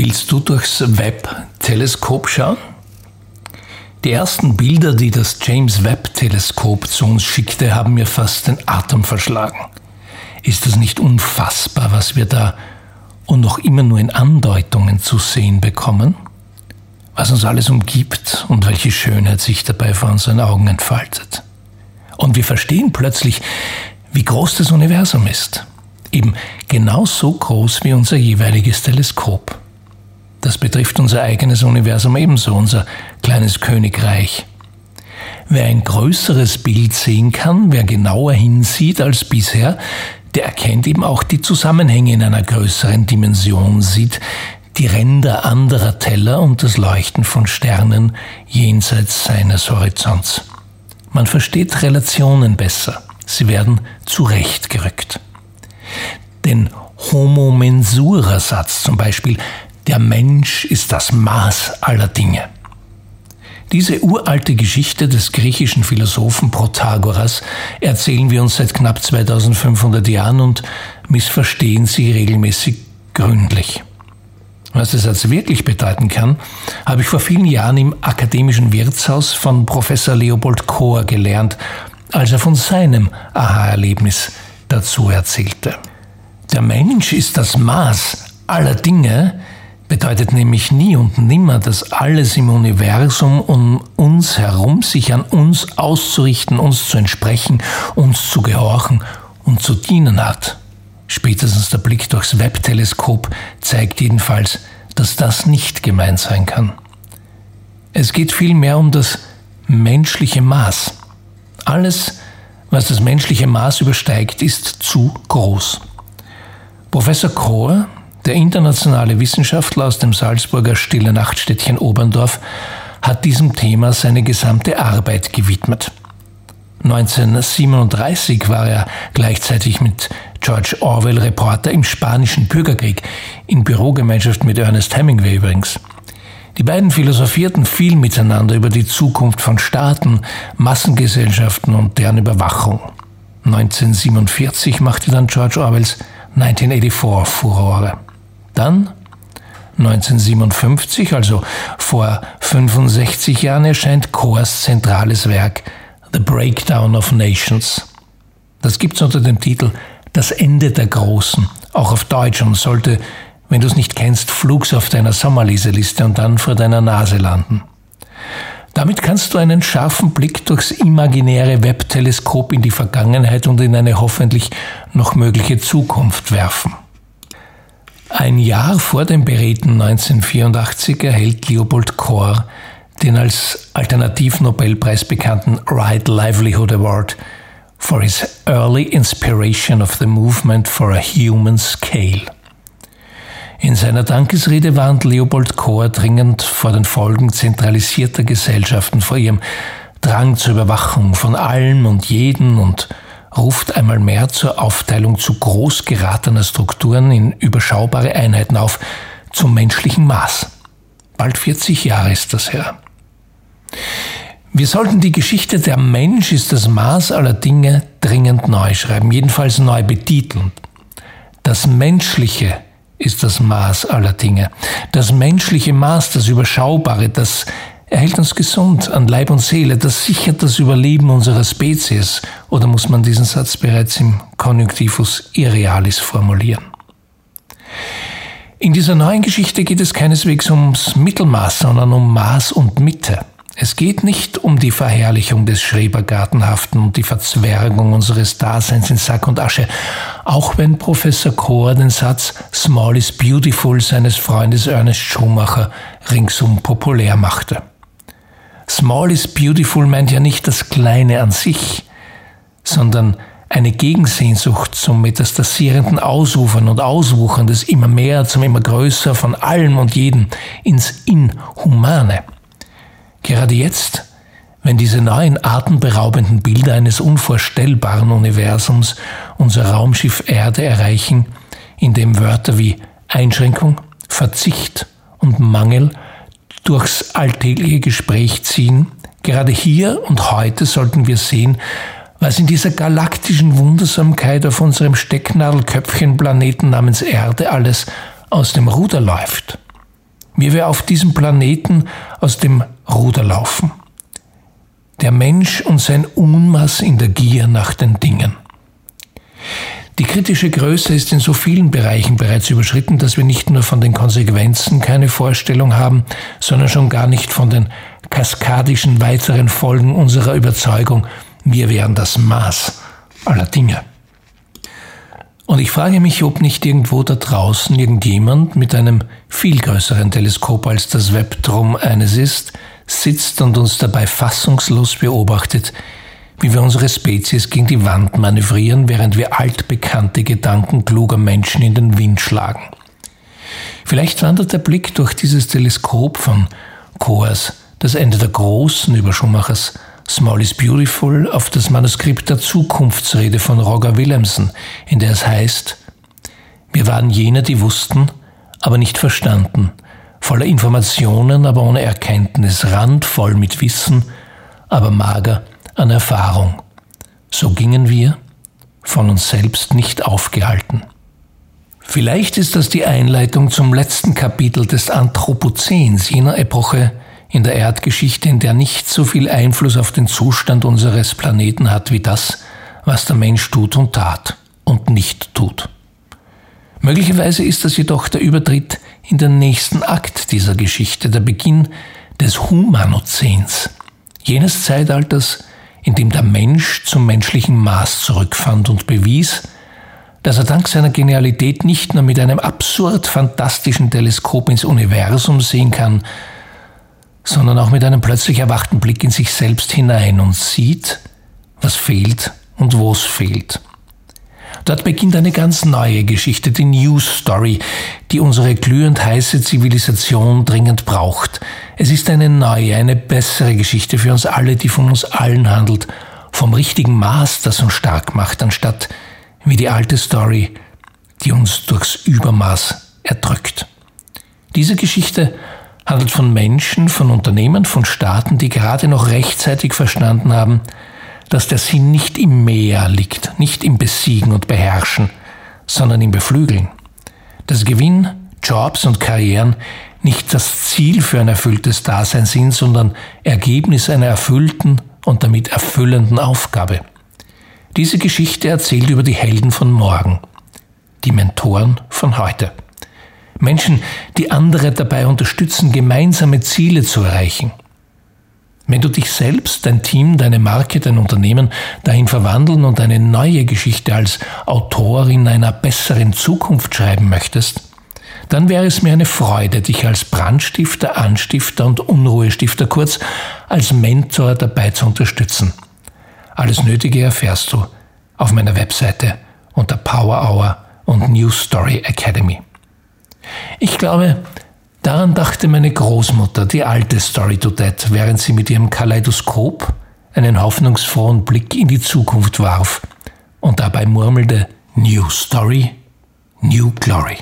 Willst du durchs Webb-Teleskop schauen? Die ersten Bilder, die das James Webb-Teleskop zu uns schickte, haben mir fast den Atem verschlagen. Ist das nicht unfassbar, was wir da und noch immer nur in Andeutungen zu sehen bekommen? Was uns alles umgibt und welche Schönheit sich dabei vor unseren Augen entfaltet. Und wir verstehen plötzlich, wie groß das Universum ist. Eben genauso groß wie unser jeweiliges Teleskop. Das betrifft unser eigenes Universum ebenso, unser kleines Königreich. Wer ein größeres Bild sehen kann, wer genauer hinsieht als bisher, der erkennt eben auch die Zusammenhänge in einer größeren Dimension, sieht die Ränder anderer Teller und das Leuchten von Sternen jenseits seines Horizonts. Man versteht Relationen besser, sie werden zurechtgerückt. Den Homo mensura Satz zum Beispiel der Mensch ist das Maß aller Dinge. Diese uralte Geschichte des griechischen Philosophen Protagoras erzählen wir uns seit knapp 2500 Jahren und missverstehen sie regelmäßig gründlich. Was der Satz wirklich bedeuten kann, habe ich vor vielen Jahren im akademischen Wirtshaus von Professor Leopold Kohr gelernt, als er von seinem Aha-Erlebnis dazu erzählte. Der Mensch ist das Maß aller Dinge, bedeutet nämlich nie und nimmer, dass alles im Universum um uns herum sich an uns auszurichten, uns zu entsprechen, uns zu gehorchen und zu dienen hat. Spätestens der Blick durchs Webb-Teleskop zeigt jedenfalls, dass das nicht gemeint sein kann. Es geht vielmehr um das menschliche Maß. Alles, was das menschliche Maß übersteigt, ist zu groß. Professor Kohr, der internationale Wissenschaftler aus dem Salzburger Stille Nachtstädtchen Oberndorf hat diesem Thema seine gesamte Arbeit gewidmet. 1937 war er gleichzeitig mit George Orwell Reporter im spanischen Bürgerkrieg, in Bürogemeinschaft mit Ernest Hemingway übrigens. Die beiden philosophierten viel miteinander über die Zukunft von Staaten, Massengesellschaften und deren Überwachung. 1947 machte dann George Orwells 1984 Furore. Dann 1957, also vor 65 Jahren, erscheint Kohrs zentrales Werk The Breakdown of Nations. Das gibt's unter dem Titel Das Ende der Großen, auch auf Deutsch und sollte, wenn du es nicht kennst, flugs auf deiner Sommerleseliste und dann vor deiner Nase landen. Damit kannst du einen scharfen Blick durchs imaginäre Webteleskop in die Vergangenheit und in eine hoffentlich noch mögliche Zukunft werfen. Ein Jahr vor dem beredten 1984 erhält Leopold Kohr den als Alternativnobelpreis bekannten Right Livelihood Award for his early inspiration of the movement for a human scale. In seiner Dankesrede warnt Leopold Kohr dringend vor den Folgen zentralisierter Gesellschaften, vor ihrem Drang zur Überwachung von allem und jeden und ruft einmal mehr zur Aufteilung zu groß geratener Strukturen in überschaubare Einheiten auf, zum menschlichen Maß. Bald 40 Jahre ist das her. Wir sollten die Geschichte der Mensch ist das Maß aller Dinge dringend neu schreiben, jedenfalls neu betiteln. Das Menschliche ist das Maß aller Dinge. Das menschliche Maß, das Überschaubare, das er hält uns gesund an Leib und Seele. Das sichert das Überleben unserer Spezies. Oder muss man diesen Satz bereits im Konjunktivus irrealis formulieren? In dieser neuen Geschichte geht es keineswegs ums Mittelmaß, sondern um Maß und Mitte. Es geht nicht um die Verherrlichung des Schrebergartenhaften und die Verzwergung unseres Daseins in Sack und Asche, auch wenn Professor Kohr den Satz Small is beautiful seines Freundes Ernest Schumacher ringsum populär machte. Small is beautiful meint ja nicht das Kleine an sich, sondern eine Gegensehnsucht zum metastasierenden Ausufern und Auswuchern des immer mehr zum immer größer von allem und jedem ins Inhumane. Gerade jetzt, wenn diese neuen atemberaubenden Bilder eines unvorstellbaren Universums unser Raumschiff Erde erreichen, in dem Wörter wie Einschränkung, Verzicht und Mangel durchs alltägliche Gespräch ziehen. Gerade hier und heute sollten wir sehen, was in dieser galaktischen Wundersamkeit auf unserem Stecknadelköpfchen-Planeten namens Erde alles aus dem Ruder läuft. wie wir auf diesem Planeten aus dem Ruder laufen. Der Mensch und sein Unmaß in der Gier nach den Dingen. Die kritische Größe ist in so vielen Bereichen bereits überschritten, dass wir nicht nur von den Konsequenzen keine Vorstellung haben, sondern schon gar nicht von den kaskadischen weiteren Folgen unserer Überzeugung, wir wären das Maß aller Dinge. Und ich frage mich, ob nicht irgendwo da draußen irgendjemand mit einem viel größeren Teleskop als das Web drum eines ist, sitzt und uns dabei fassungslos beobachtet, wie wir unsere Spezies gegen die Wand manövrieren, während wir altbekannte Gedanken kluger Menschen in den Wind schlagen. Vielleicht wandert der Blick durch dieses Teleskop von Coors, das Ende der Großen über Schumachers Small is Beautiful, auf das Manuskript der Zukunftsrede von Roger Williamson, in der es heißt, wir waren jene, die wussten, aber nicht verstanden, voller Informationen, aber ohne Erkenntnis, randvoll mit Wissen, aber mager an Erfahrung. So gingen wir, von uns selbst nicht aufgehalten. Vielleicht ist das die Einleitung zum letzten Kapitel des Anthropozäns, jener Epoche in der Erdgeschichte, in der nicht so viel Einfluss auf den Zustand unseres Planeten hat wie das, was der Mensch tut und tat und nicht tut. Möglicherweise ist das jedoch der Übertritt in den nächsten Akt dieser Geschichte, der Beginn des Humanozäns, jenes Zeitalters, in dem der Mensch zum menschlichen Maß zurückfand und bewies, dass er dank seiner Genialität nicht nur mit einem absurd fantastischen Teleskop ins Universum sehen kann, sondern auch mit einem plötzlich erwachten Blick in sich selbst hinein und sieht, was fehlt und wo es fehlt. Dort beginnt eine ganz neue Geschichte, die News Story, die unsere glühend heiße Zivilisation dringend braucht. Es ist eine neue, eine bessere Geschichte für uns alle, die von uns allen handelt, vom richtigen Maß, das uns stark macht, anstatt wie die alte Story, die uns durchs Übermaß erdrückt. Diese Geschichte handelt von Menschen, von Unternehmen, von Staaten, die gerade noch rechtzeitig verstanden haben, dass der Sinn nicht im Meer liegt, nicht im Besiegen und Beherrschen, sondern im Beflügeln. Dass Gewinn, Jobs und Karrieren nicht das Ziel für ein erfülltes Dasein sind, sondern Ergebnis einer erfüllten und damit erfüllenden Aufgabe. Diese Geschichte erzählt über die Helden von morgen, die Mentoren von heute. Menschen, die andere dabei unterstützen, gemeinsame Ziele zu erreichen – wenn du dich selbst, dein Team, deine Marke, dein Unternehmen dahin verwandeln und eine neue Geschichte als Autorin einer besseren Zukunft schreiben möchtest, dann wäre es mir eine Freude, dich als Brandstifter, Anstifter und Unruhestifter, kurz als Mentor dabei zu unterstützen. Alles Nötige erfährst du auf meiner Webseite unter Power Hour und News Story Academy. Ich glaube, Daran dachte meine Großmutter, die alte Story to Dead, während sie mit ihrem Kaleidoskop einen hoffnungsfrohen Blick in die Zukunft warf und dabei murmelte New Story, New Glory.